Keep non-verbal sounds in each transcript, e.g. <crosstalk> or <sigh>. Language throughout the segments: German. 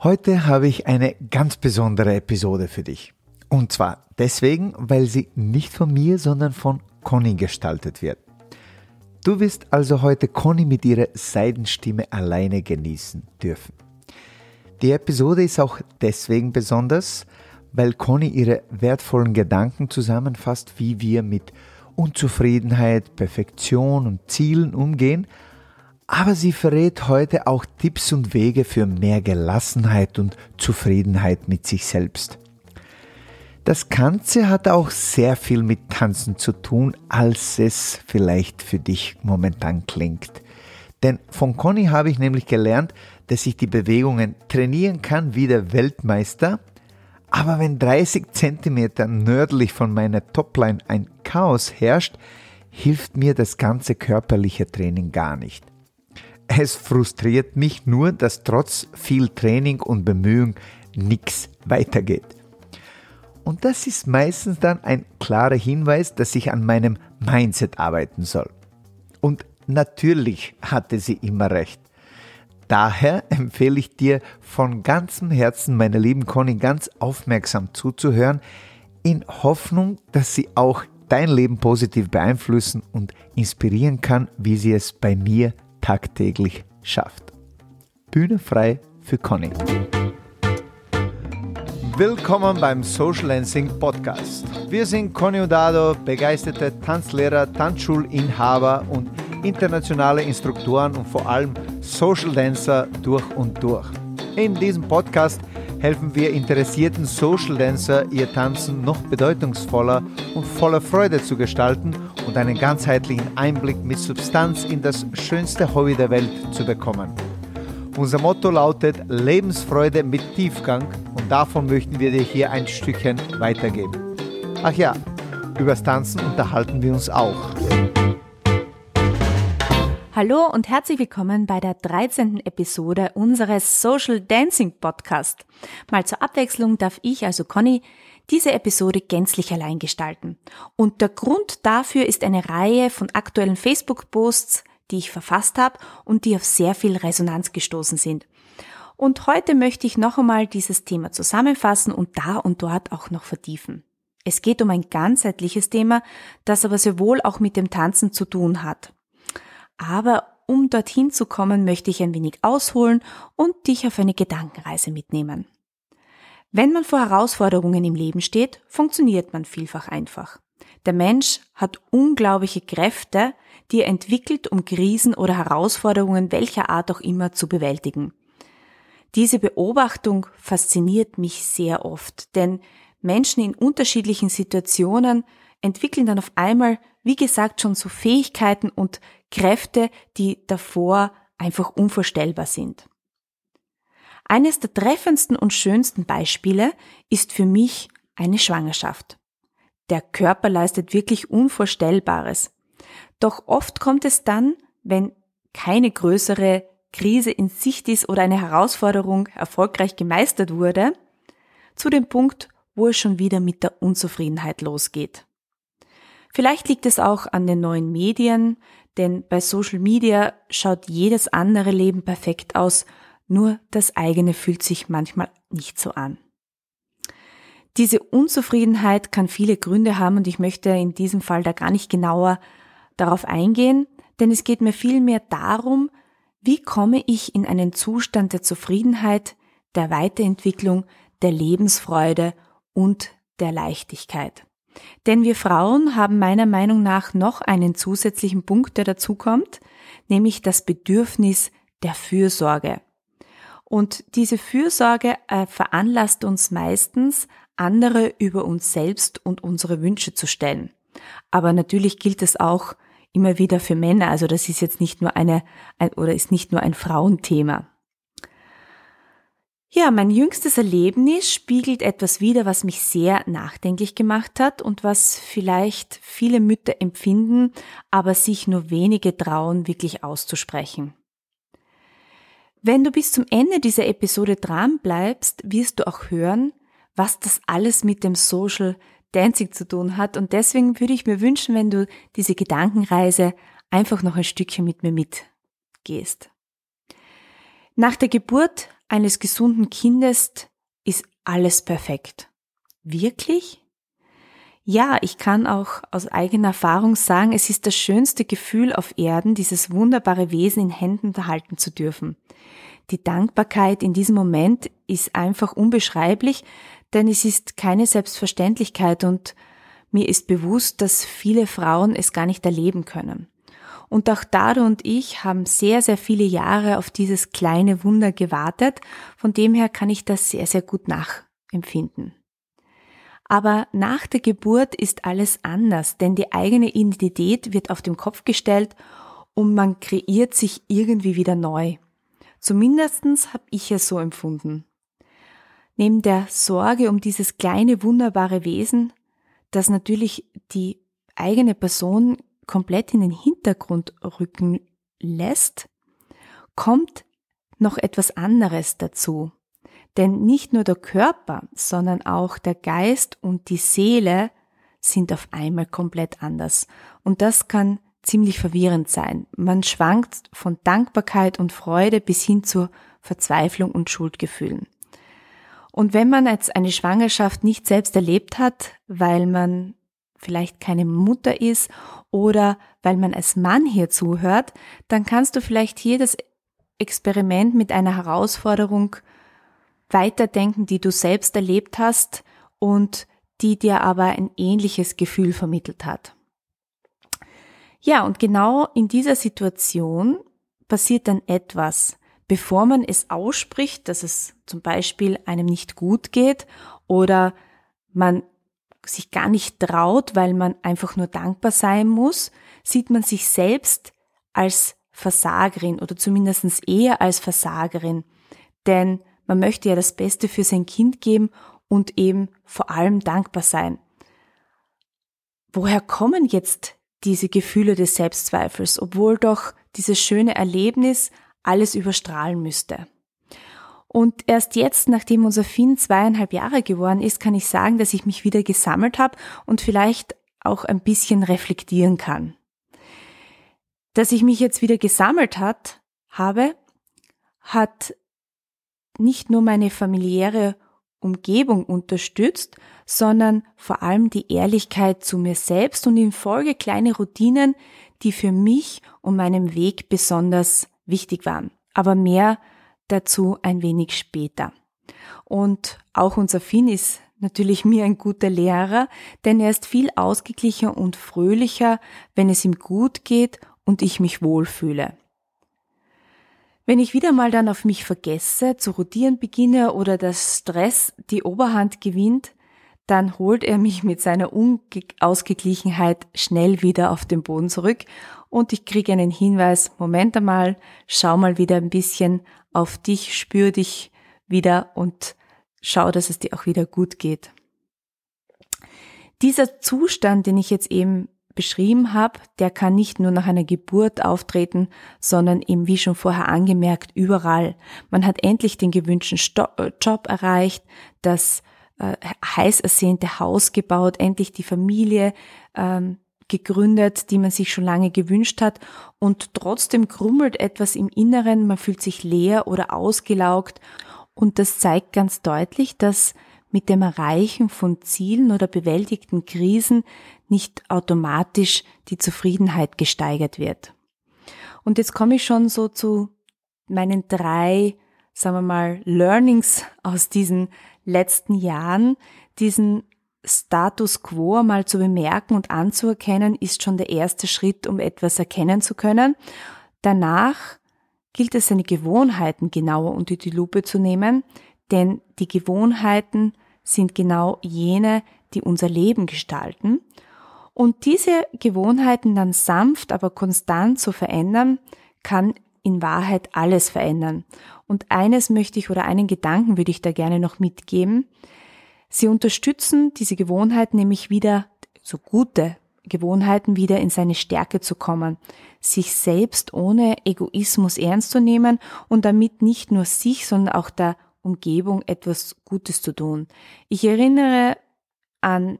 Heute habe ich eine ganz besondere Episode für dich. Und zwar deswegen, weil sie nicht von mir, sondern von Conny gestaltet wird. Du wirst also heute Conny mit ihrer Seidenstimme alleine genießen dürfen. Die Episode ist auch deswegen besonders, weil Conny ihre wertvollen Gedanken zusammenfasst, wie wir mit Unzufriedenheit, Perfektion und Zielen umgehen – aber sie verrät heute auch Tipps und Wege für mehr Gelassenheit und Zufriedenheit mit sich selbst. Das Ganze hat auch sehr viel mit Tanzen zu tun, als es vielleicht für dich momentan klingt. Denn von Conny habe ich nämlich gelernt, dass ich die Bewegungen trainieren kann wie der Weltmeister, aber wenn 30 Zentimeter nördlich von meiner Topline ein Chaos herrscht, hilft mir das ganze körperliche Training gar nicht. Es frustriert mich nur, dass trotz viel Training und Bemühung nichts weitergeht. Und das ist meistens dann ein klarer Hinweis, dass ich an meinem Mindset arbeiten soll. Und natürlich hatte sie immer recht. Daher empfehle ich dir von ganzem Herzen, meiner lieben Conny, ganz aufmerksam zuzuhören, in Hoffnung, dass sie auch dein Leben positiv beeinflussen und inspirieren kann, wie sie es bei mir tagtäglich schafft. Bühne frei für Conny. Willkommen beim Social Dancing Podcast. Wir sind Conny Udado, begeisterte Tanzlehrer, Tanzschulinhaber und internationale Instruktoren und vor allem Social Dancer durch und durch. In diesem Podcast helfen wir interessierten Social Dancer, ihr Tanzen noch bedeutungsvoller und voller Freude zu gestalten und einen ganzheitlichen Einblick mit Substanz in das schönste Hobby der Welt zu bekommen. Unser Motto lautet Lebensfreude mit Tiefgang und davon möchten wir dir hier ein Stückchen weitergeben. Ach ja, übers Tanzen unterhalten wir uns auch. Hallo und herzlich willkommen bei der 13. Episode unseres Social Dancing Podcast. Mal zur Abwechslung darf ich, also Conny, diese Episode gänzlich allein gestalten. Und der Grund dafür ist eine Reihe von aktuellen Facebook-Posts, die ich verfasst habe und die auf sehr viel Resonanz gestoßen sind. Und heute möchte ich noch einmal dieses Thema zusammenfassen und da und dort auch noch vertiefen. Es geht um ein ganzheitliches Thema, das aber sehr wohl auch mit dem Tanzen zu tun hat. Aber um dorthin zu kommen, möchte ich ein wenig ausholen und dich auf eine Gedankenreise mitnehmen. Wenn man vor Herausforderungen im Leben steht, funktioniert man vielfach einfach. Der Mensch hat unglaubliche Kräfte, die er entwickelt, um Krisen oder Herausforderungen welcher Art auch immer zu bewältigen. Diese Beobachtung fasziniert mich sehr oft, denn Menschen in unterschiedlichen Situationen entwickeln dann auf einmal, wie gesagt, schon so Fähigkeiten und Kräfte, die davor einfach unvorstellbar sind. Eines der treffendsten und schönsten Beispiele ist für mich eine Schwangerschaft. Der Körper leistet wirklich Unvorstellbares. Doch oft kommt es dann, wenn keine größere Krise in Sicht ist oder eine Herausforderung erfolgreich gemeistert wurde, zu dem Punkt, wo es schon wieder mit der Unzufriedenheit losgeht. Vielleicht liegt es auch an den neuen Medien, denn bei Social Media schaut jedes andere Leben perfekt aus, nur das eigene fühlt sich manchmal nicht so an. Diese Unzufriedenheit kann viele Gründe haben und ich möchte in diesem Fall da gar nicht genauer darauf eingehen, denn es geht mir vielmehr darum, wie komme ich in einen Zustand der Zufriedenheit, der Weiterentwicklung, der Lebensfreude und der Leichtigkeit. Denn wir Frauen haben meiner Meinung nach noch einen zusätzlichen Punkt, der dazukommt, nämlich das Bedürfnis der Fürsorge. Und diese Fürsorge äh, veranlasst uns meistens, andere über uns selbst und unsere Wünsche zu stellen. Aber natürlich gilt es auch immer wieder für Männer. Also das ist jetzt nicht nur eine, ein, oder ist nicht nur ein Frauenthema. Ja, mein jüngstes Erlebnis spiegelt etwas wider, was mich sehr nachdenklich gemacht hat und was vielleicht viele Mütter empfinden, aber sich nur wenige trauen, wirklich auszusprechen. Wenn du bis zum Ende dieser Episode dran bleibst, wirst du auch hören, was das alles mit dem Social Dancing zu tun hat und deswegen würde ich mir wünschen, wenn du diese Gedankenreise einfach noch ein Stückchen mit mir mitgehst. Nach der Geburt eines gesunden Kindes ist alles perfekt. Wirklich? Ja, ich kann auch aus eigener Erfahrung sagen, es ist das schönste Gefühl auf Erden, dieses wunderbare Wesen in Händen halten zu dürfen. Die Dankbarkeit in diesem Moment ist einfach unbeschreiblich, denn es ist keine Selbstverständlichkeit und mir ist bewusst, dass viele Frauen es gar nicht erleben können. Und auch Dado und ich haben sehr, sehr viele Jahre auf dieses kleine Wunder gewartet. Von dem her kann ich das sehr, sehr gut nachempfinden. Aber nach der Geburt ist alles anders, denn die eigene Identität wird auf den Kopf gestellt und man kreiert sich irgendwie wieder neu. Zumindestens habe ich es so empfunden. Neben der Sorge um dieses kleine wunderbare Wesen, das natürlich die eigene Person komplett in den Hintergrund rücken lässt, kommt noch etwas anderes dazu. Denn nicht nur der Körper, sondern auch der Geist und die Seele sind auf einmal komplett anders. Und das kann ziemlich verwirrend sein. Man schwankt von Dankbarkeit und Freude bis hin zur Verzweiflung und Schuldgefühlen. Und wenn man jetzt eine Schwangerschaft nicht selbst erlebt hat, weil man vielleicht keine Mutter ist oder weil man als Mann hier zuhört, dann kannst du vielleicht hier das Experiment mit einer Herausforderung weiterdenken, die du selbst erlebt hast und die dir aber ein ähnliches Gefühl vermittelt hat. Ja, und genau in dieser Situation passiert dann etwas, bevor man es ausspricht, dass es zum Beispiel einem nicht gut geht oder man sich gar nicht traut, weil man einfach nur dankbar sein muss, sieht man sich selbst als Versagerin oder zumindest eher als Versagerin. Denn man möchte ja das Beste für sein Kind geben und eben vor allem dankbar sein. Woher kommen jetzt diese Gefühle des Selbstzweifels, obwohl doch dieses schöne Erlebnis alles überstrahlen müsste? Und erst jetzt, nachdem unser Finn zweieinhalb Jahre geworden ist, kann ich sagen, dass ich mich wieder gesammelt habe und vielleicht auch ein bisschen reflektieren kann. Dass ich mich jetzt wieder gesammelt hat, habe, hat nicht nur meine familiäre Umgebung unterstützt, sondern vor allem die Ehrlichkeit zu mir selbst und in Folge kleine Routinen, die für mich und meinem Weg besonders wichtig waren. Aber mehr dazu ein wenig später. Und auch unser Finn ist natürlich <laughs> mir ein guter Lehrer, denn er ist viel ausgeglichener und fröhlicher, wenn es ihm gut geht und ich mich wohlfühle. Wenn ich wieder mal dann auf mich vergesse, zu rotieren beginne oder der Stress die Oberhand gewinnt, dann holt er mich mit seiner Unausgeglichenheit schnell wieder auf den Boden zurück und ich kriege einen Hinweis, Moment einmal, schau mal wieder ein bisschen auf dich, spür dich wieder und schau, dass es dir auch wieder gut geht. Dieser Zustand, den ich jetzt eben beschrieben habe, der kann nicht nur nach einer Geburt auftreten, sondern eben wie schon vorher angemerkt, überall. Man hat endlich den gewünschten äh, Job erreicht, das äh, heiß ersehnte Haus gebaut, endlich die Familie ähm, gegründet, die man sich schon lange gewünscht hat und trotzdem krummelt etwas im Inneren, man fühlt sich leer oder ausgelaugt und das zeigt ganz deutlich, dass mit dem Erreichen von Zielen oder bewältigten Krisen nicht automatisch die Zufriedenheit gesteigert wird. Und jetzt komme ich schon so zu meinen drei, sagen wir mal, Learnings aus diesen letzten Jahren. Diesen Status quo mal zu bemerken und anzuerkennen, ist schon der erste Schritt, um etwas erkennen zu können. Danach gilt es, seine Gewohnheiten genauer unter die Lupe zu nehmen, denn die Gewohnheiten sind genau jene, die unser Leben gestalten. Und diese Gewohnheiten dann sanft, aber konstant zu verändern, kann in Wahrheit alles verändern. Und eines möchte ich oder einen Gedanken würde ich da gerne noch mitgeben. Sie unterstützen diese Gewohnheiten nämlich wieder, so gute Gewohnheiten wieder in seine Stärke zu kommen, sich selbst ohne Egoismus ernst zu nehmen und damit nicht nur sich, sondern auch der Umgebung etwas Gutes zu tun. Ich erinnere an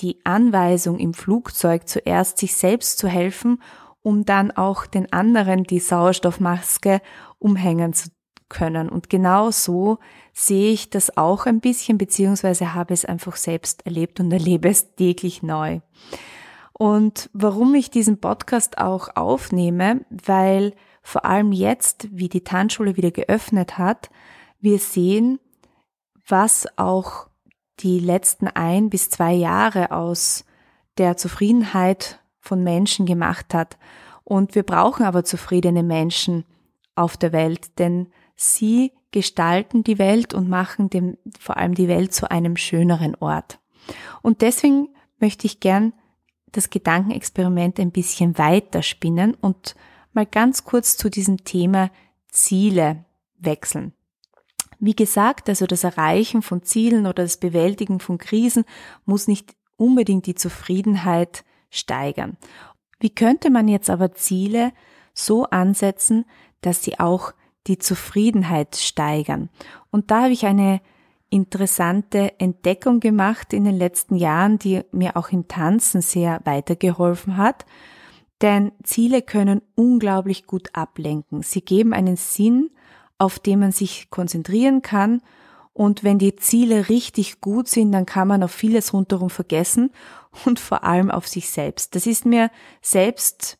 die Anweisung im Flugzeug zuerst sich selbst zu helfen, um dann auch den anderen die Sauerstoffmaske umhängen zu können. Und genau so sehe ich das auch ein bisschen, beziehungsweise habe es einfach selbst erlebt und erlebe es täglich neu. Und warum ich diesen Podcast auch aufnehme, weil vor allem jetzt, wie die Tanzschule wieder geöffnet hat, wir sehen, was auch die letzten ein bis zwei Jahre aus der Zufriedenheit von Menschen gemacht hat. Und wir brauchen aber zufriedene Menschen auf der Welt, denn sie gestalten die Welt und machen dem, vor allem die Welt zu einem schöneren Ort. Und deswegen möchte ich gern das Gedankenexperiment ein bisschen weiter spinnen und mal ganz kurz zu diesem Thema Ziele wechseln. Wie gesagt, also das Erreichen von Zielen oder das Bewältigen von Krisen muss nicht unbedingt die Zufriedenheit steigern. Wie könnte man jetzt aber Ziele so ansetzen, dass sie auch die Zufriedenheit steigern? Und da habe ich eine interessante Entdeckung gemacht in den letzten Jahren, die mir auch im Tanzen sehr weitergeholfen hat. Denn Ziele können unglaublich gut ablenken. Sie geben einen Sinn, auf den man sich konzentrieren kann. Und wenn die Ziele richtig gut sind, dann kann man auf vieles rundherum vergessen und vor allem auf sich selbst. Das ist mir selbst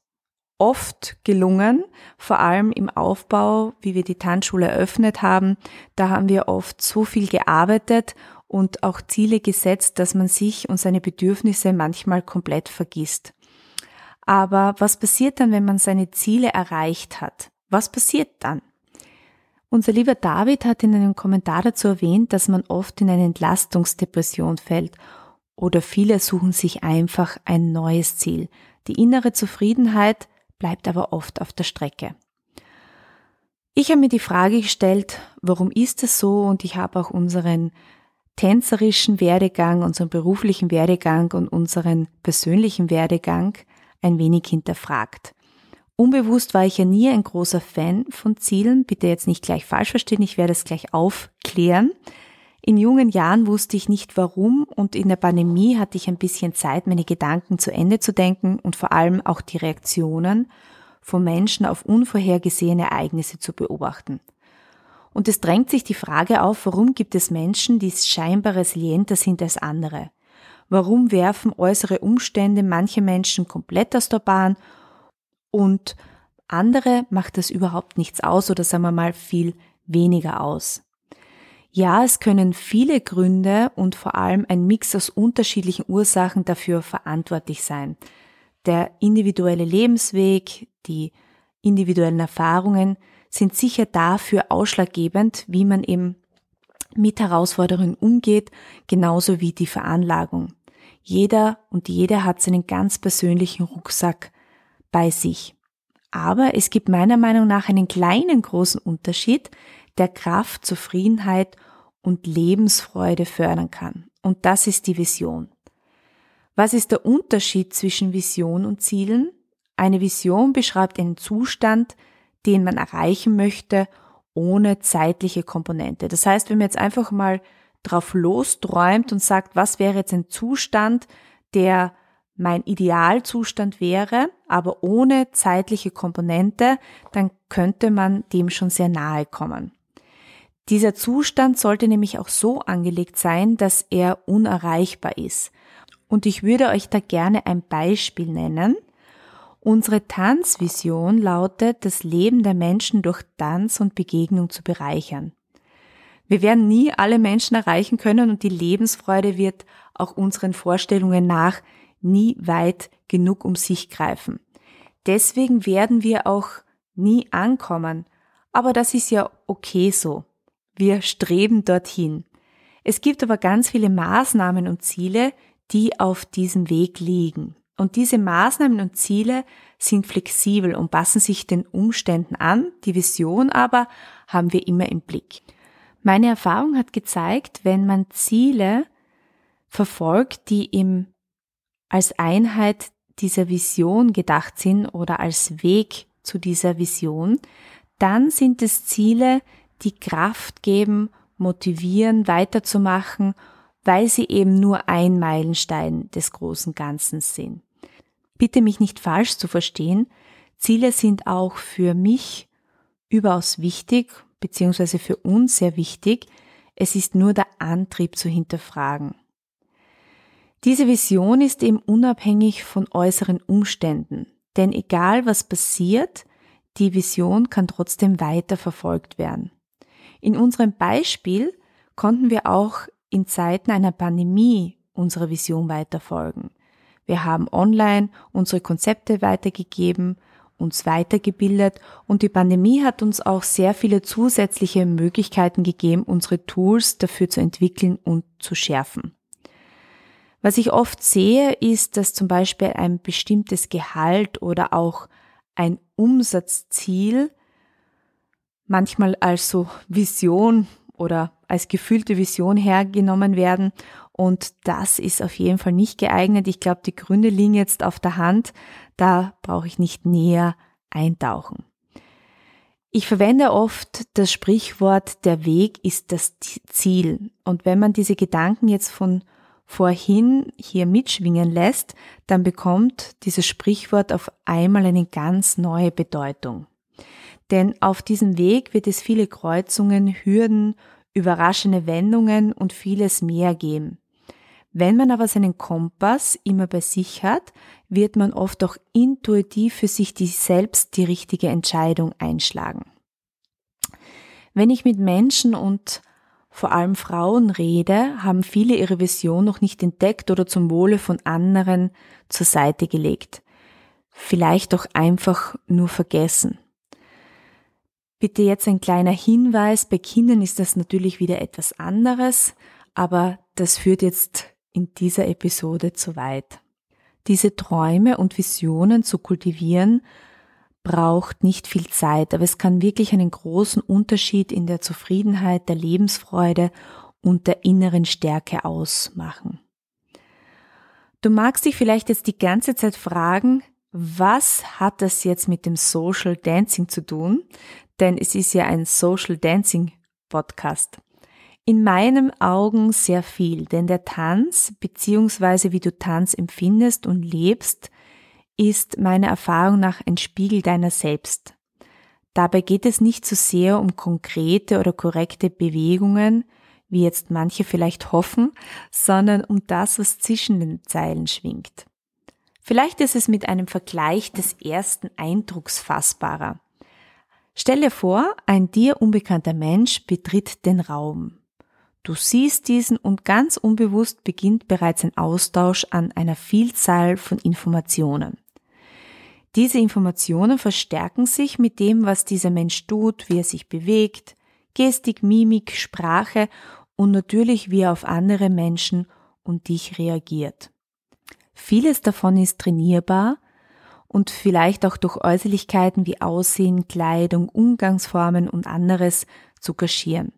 oft gelungen, vor allem im Aufbau, wie wir die Tanzschule eröffnet haben. Da haben wir oft so viel gearbeitet und auch Ziele gesetzt, dass man sich und seine Bedürfnisse manchmal komplett vergisst. Aber was passiert dann, wenn man seine Ziele erreicht hat? Was passiert dann? Unser lieber David hat in einem Kommentar dazu erwähnt, dass man oft in eine Entlastungsdepression fällt oder viele suchen sich einfach ein neues Ziel. Die innere Zufriedenheit bleibt aber oft auf der Strecke. Ich habe mir die Frage gestellt, warum ist es so und ich habe auch unseren tänzerischen Werdegang, unseren beruflichen Werdegang und unseren persönlichen Werdegang ein wenig hinterfragt. Unbewusst war ich ja nie ein großer Fan von Zielen. Bitte jetzt nicht gleich falsch verstehen, ich werde es gleich aufklären. In jungen Jahren wusste ich nicht warum und in der Pandemie hatte ich ein bisschen Zeit, meine Gedanken zu Ende zu denken und vor allem auch die Reaktionen von Menschen auf unvorhergesehene Ereignisse zu beobachten. Und es drängt sich die Frage auf, warum gibt es Menschen, die scheinbar resilienter sind als andere? Warum werfen äußere Umstände manche Menschen komplett aus der Bahn und andere macht das überhaupt nichts aus oder sagen wir mal viel weniger aus. Ja, es können viele Gründe und vor allem ein Mix aus unterschiedlichen Ursachen dafür verantwortlich sein. Der individuelle Lebensweg, die individuellen Erfahrungen sind sicher dafür ausschlaggebend, wie man eben mit Herausforderungen umgeht, genauso wie die Veranlagung. Jeder und jede hat seinen ganz persönlichen Rucksack bei sich. Aber es gibt meiner Meinung nach einen kleinen großen Unterschied, der Kraft, Zufriedenheit und Lebensfreude fördern kann. Und das ist die Vision. Was ist der Unterschied zwischen Vision und Zielen? Eine Vision beschreibt einen Zustand, den man erreichen möchte, ohne zeitliche Komponente. Das heißt, wenn man jetzt einfach mal drauf losträumt und sagt, was wäre jetzt ein Zustand, der mein Idealzustand wäre, aber ohne zeitliche Komponente, dann könnte man dem schon sehr nahe kommen. Dieser Zustand sollte nämlich auch so angelegt sein, dass er unerreichbar ist. Und ich würde euch da gerne ein Beispiel nennen. Unsere Tanzvision lautet, das Leben der Menschen durch Tanz und Begegnung zu bereichern. Wir werden nie alle Menschen erreichen können und die Lebensfreude wird auch unseren Vorstellungen nach nie weit genug um sich greifen. Deswegen werden wir auch nie ankommen. Aber das ist ja okay so. Wir streben dorthin. Es gibt aber ganz viele Maßnahmen und Ziele, die auf diesem Weg liegen. Und diese Maßnahmen und Ziele sind flexibel und passen sich den Umständen an. Die Vision aber haben wir immer im Blick. Meine Erfahrung hat gezeigt, wenn man Ziele verfolgt, die im als Einheit dieser Vision gedacht sind oder als Weg zu dieser Vision, dann sind es Ziele, die Kraft geben, motivieren, weiterzumachen, weil sie eben nur ein Meilenstein des großen Ganzen sind. Bitte mich nicht falsch zu verstehen, Ziele sind auch für mich überaus wichtig, beziehungsweise für uns sehr wichtig, es ist nur der Antrieb zu hinterfragen. Diese Vision ist eben unabhängig von äußeren Umständen, denn egal was passiert, die Vision kann trotzdem weiter verfolgt werden. In unserem Beispiel konnten wir auch in Zeiten einer Pandemie unserer Vision weiterfolgen. Wir haben online unsere Konzepte weitergegeben, uns weitergebildet und die Pandemie hat uns auch sehr viele zusätzliche Möglichkeiten gegeben, unsere Tools dafür zu entwickeln und zu schärfen. Was ich oft sehe, ist, dass zum Beispiel ein bestimmtes Gehalt oder auch ein Umsatzziel manchmal als so Vision oder als gefühlte Vision hergenommen werden. Und das ist auf jeden Fall nicht geeignet. Ich glaube, die Gründe liegen jetzt auf der Hand. Da brauche ich nicht näher eintauchen. Ich verwende oft das Sprichwort, der Weg ist das Ziel. Und wenn man diese Gedanken jetzt von vorhin hier mitschwingen lässt, dann bekommt dieses Sprichwort auf einmal eine ganz neue Bedeutung. Denn auf diesem Weg wird es viele Kreuzungen, Hürden, überraschende Wendungen und vieles mehr geben. Wenn man aber seinen Kompass immer bei sich hat, wird man oft auch intuitiv für sich die selbst die richtige Entscheidung einschlagen. Wenn ich mit Menschen und vor allem Frauen rede, haben viele ihre Vision noch nicht entdeckt oder zum Wohle von anderen zur Seite gelegt. Vielleicht auch einfach nur vergessen. Bitte jetzt ein kleiner Hinweis, bei Kindern ist das natürlich wieder etwas anderes, aber das führt jetzt in dieser Episode zu weit. Diese Träume und Visionen zu kultivieren braucht nicht viel Zeit, aber es kann wirklich einen großen Unterschied in der Zufriedenheit, der Lebensfreude und der inneren Stärke ausmachen. Du magst dich vielleicht jetzt die ganze Zeit fragen, was hat das jetzt mit dem Social Dancing zu tun? Denn es ist ja ein Social Dancing Podcast. In meinen Augen sehr viel, denn der Tanz, beziehungsweise wie du Tanz empfindest und lebst, ist meiner Erfahrung nach ein Spiegel deiner selbst. Dabei geht es nicht so sehr um konkrete oder korrekte Bewegungen, wie jetzt manche vielleicht hoffen, sondern um das, was zwischen den Zeilen schwingt. Vielleicht ist es mit einem Vergleich des ersten Eindrucks fassbarer. Stelle vor, ein dir unbekannter Mensch betritt den Raum. Du siehst diesen und ganz unbewusst beginnt bereits ein Austausch an einer Vielzahl von Informationen. Diese Informationen verstärken sich mit dem, was dieser Mensch tut, wie er sich bewegt, Gestik, Mimik, Sprache und natürlich wie er auf andere Menschen und dich reagiert. Vieles davon ist trainierbar und vielleicht auch durch Äußerlichkeiten wie Aussehen, Kleidung, Umgangsformen und anderes zu kaschieren.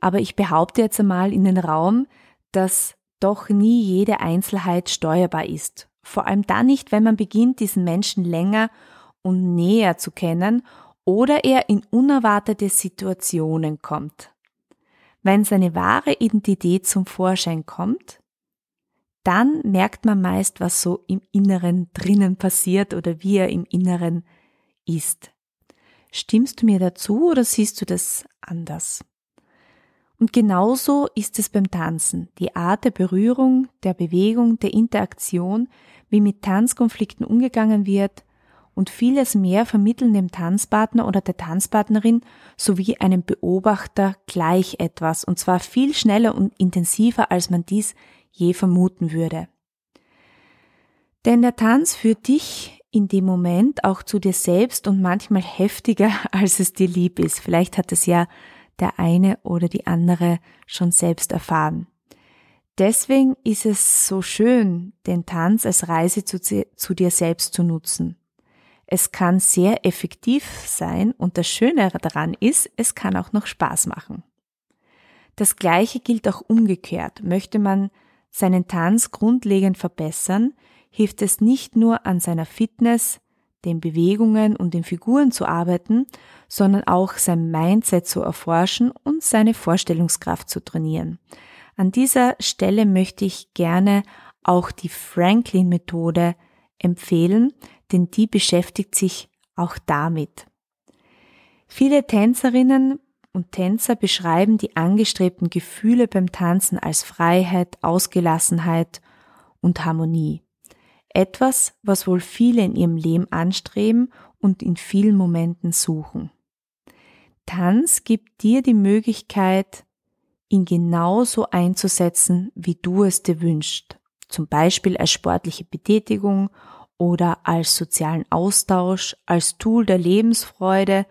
Aber ich behaupte jetzt einmal in den Raum, dass doch nie jede Einzelheit steuerbar ist vor allem dann nicht, wenn man beginnt, diesen Menschen länger und näher zu kennen oder er in unerwartete Situationen kommt. Wenn seine wahre Identität zum Vorschein kommt, dann merkt man meist, was so im Inneren drinnen passiert oder wie er im Inneren ist. Stimmst du mir dazu oder siehst du das anders? Und genauso ist es beim Tanzen. Die Art der Berührung, der Bewegung, der Interaktion wie mit Tanzkonflikten umgegangen wird und vieles mehr vermitteln dem Tanzpartner oder der Tanzpartnerin sowie einem Beobachter gleich etwas und zwar viel schneller und intensiver, als man dies je vermuten würde. Denn der Tanz führt dich in dem Moment auch zu dir selbst und manchmal heftiger, <laughs> als es dir lieb ist. Vielleicht hat es ja der eine oder die andere schon selbst erfahren. Deswegen ist es so schön, den Tanz als Reise zu, zu, dir selbst zu nutzen. Es kann sehr effektiv sein und das Schöne daran ist, es kann auch noch Spaß machen. Das Gleiche gilt auch umgekehrt. Möchte man seinen Tanz grundlegend verbessern, hilft es nicht nur an seiner Fitness, den Bewegungen und den Figuren zu arbeiten, sondern auch sein Mindset zu erforschen und seine Vorstellungskraft zu trainieren. An dieser Stelle möchte ich gerne auch die Franklin-Methode empfehlen, denn die beschäftigt sich auch damit. Viele Tänzerinnen und Tänzer beschreiben die angestrebten Gefühle beim Tanzen als Freiheit, Ausgelassenheit und Harmonie. Etwas, was wohl viele in ihrem Leben anstreben und in vielen Momenten suchen. Tanz gibt dir die Möglichkeit, ihn genauso einzusetzen, wie du es dir wünschst. Zum Beispiel als sportliche Betätigung oder als sozialen Austausch, als Tool der Lebensfreude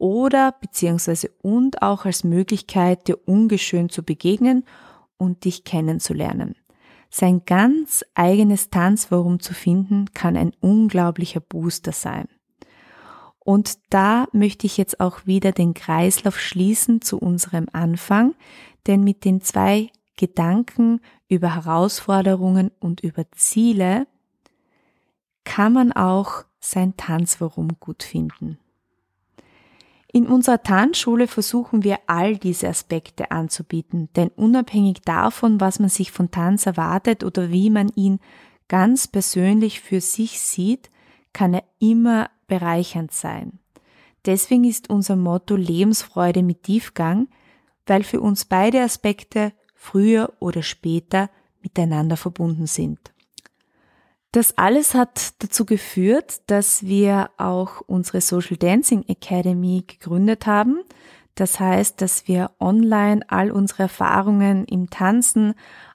oder beziehungsweise und auch als Möglichkeit, dir ungeschön zu begegnen und dich kennenzulernen. Sein ganz eigenes Tanzforum zu finden, kann ein unglaublicher Booster sein. Und da möchte ich jetzt auch wieder den Kreislauf schließen zu unserem Anfang, denn mit den zwei Gedanken über Herausforderungen und über Ziele kann man auch sein Tanzforum gut finden. In unserer Tanzschule versuchen wir all diese Aspekte anzubieten, denn unabhängig davon, was man sich von Tanz erwartet oder wie man ihn ganz persönlich für sich sieht, kann er immer bereichernd sein. Deswegen ist unser Motto Lebensfreude mit Tiefgang, weil für uns beide Aspekte früher oder später miteinander verbunden sind. Das alles hat dazu geführt, dass wir auch unsere Social Dancing Academy gegründet haben. Das heißt, dass wir online all unsere Erfahrungen im Tanzen,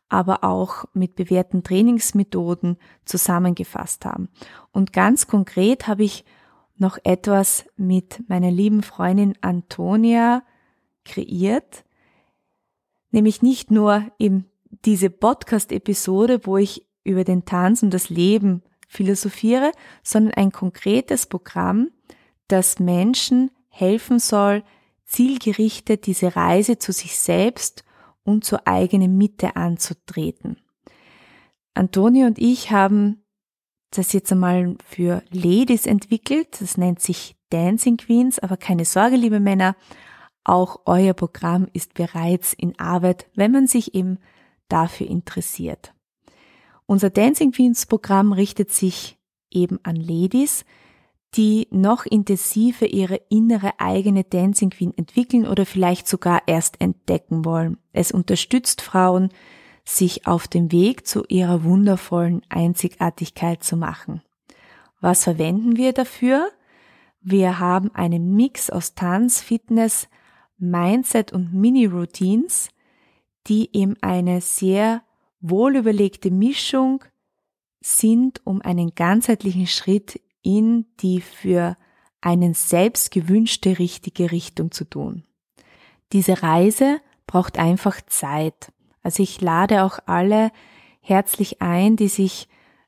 aber auch mit bewährten Trainingsmethoden zusammengefasst haben. Und ganz konkret habe ich noch etwas mit meiner lieben Freundin Antonia kreiert, nämlich nicht nur eben diese Podcast-Episode, wo ich über den Tanz und das Leben philosophiere, sondern ein konkretes Programm, das Menschen helfen soll, zielgerichtet diese Reise zu sich selbst und zur eigenen Mitte anzutreten. Antonia und ich haben das jetzt einmal für Ladies entwickelt. Das nennt sich Dancing Queens, aber keine Sorge, liebe Männer. Auch euer Programm ist bereits in Arbeit, wenn man sich eben dafür interessiert. Unser Dancing Queens Programm richtet sich eben an Ladies, die noch intensiver ihre innere eigene Dancing Queen entwickeln oder vielleicht sogar erst entdecken wollen. Es unterstützt Frauen, sich auf dem Weg zu ihrer wundervollen Einzigartigkeit zu machen. Was verwenden wir dafür? Wir haben einen Mix aus Tanz, Fitness, Mindset und Mini-Routines, die eben eine sehr wohlüberlegte Mischung sind, um einen ganzheitlichen Schritt in die für einen selbst gewünschte richtige Richtung zu tun. Diese Reise braucht einfach Zeit. Also ich lade auch alle herzlich ein, die sich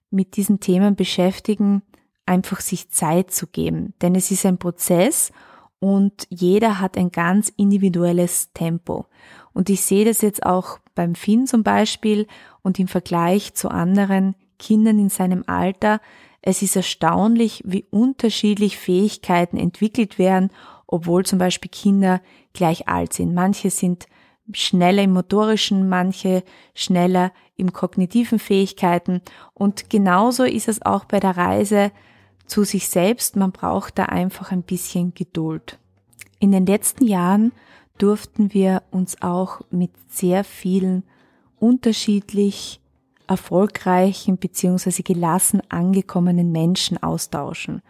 mit diesen Themen beschäftigen, einfach sich Zeit zu geben. Denn es ist ein Prozess und jeder hat ein ganz individuelles Tempo. Und ich sehe das jetzt auch beim Finn zum Beispiel und im Vergleich zu anderen Kindern in seinem Alter. Es ist erstaunlich, wie unterschiedlich Fähigkeiten entwickelt werden, obwohl zum Beispiel Kinder gleich alt sind. Manche sind schneller im motorischen, manche schneller im kognitiven Fähigkeiten. Und genauso ist es auch bei der Reise zu sich selbst. Man braucht da einfach ein bisschen Geduld. In den letzten Jahren durften wir uns auch mit sehr vielen unterschiedlich erfolgreichen bzw. gelassen angekommenen Menschen austauschen.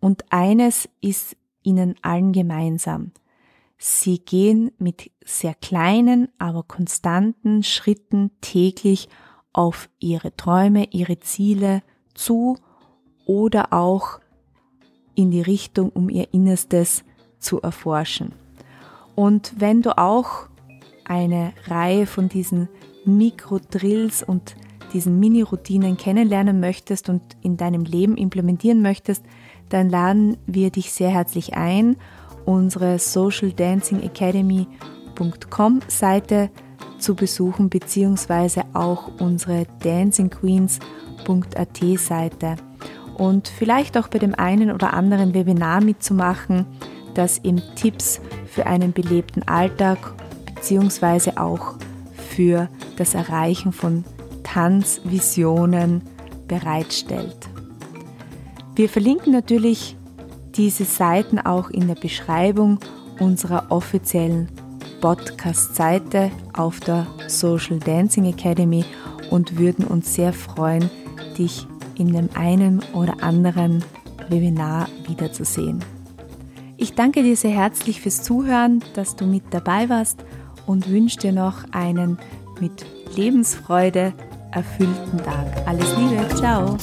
Und eines ist ihnen allen gemeinsam. Sie gehen mit sehr kleinen, aber konstanten Schritten täglich auf ihre Träume, ihre Ziele zu oder auch in die Richtung, um ihr Innerstes zu erforschen. Und wenn du auch eine Reihe von diesen Mikrodrills und diesen Mini-Routinen kennenlernen möchtest und in deinem Leben implementieren möchtest, dann laden wir dich sehr herzlich ein, unsere Social Dancing Academy.com Seite zu besuchen, beziehungsweise auch unsere dancingqueens.at Seite. Und vielleicht auch bei dem einen oder anderen Webinar mitzumachen, das eben Tipps für einen belebten Alltag beziehungsweise auch für das Erreichen von Tanzvisionen bereitstellt. Wir verlinken natürlich diese Seiten auch in der Beschreibung unserer offiziellen Podcast-Seite auf der Social Dancing Academy und würden uns sehr freuen, dich in dem einen oder anderen Webinar wiederzusehen. Ich danke dir sehr herzlich fürs Zuhören, dass du mit dabei warst und wünsche dir noch einen mit Lebensfreude erfüllten Tag. Alles Liebe, ciao!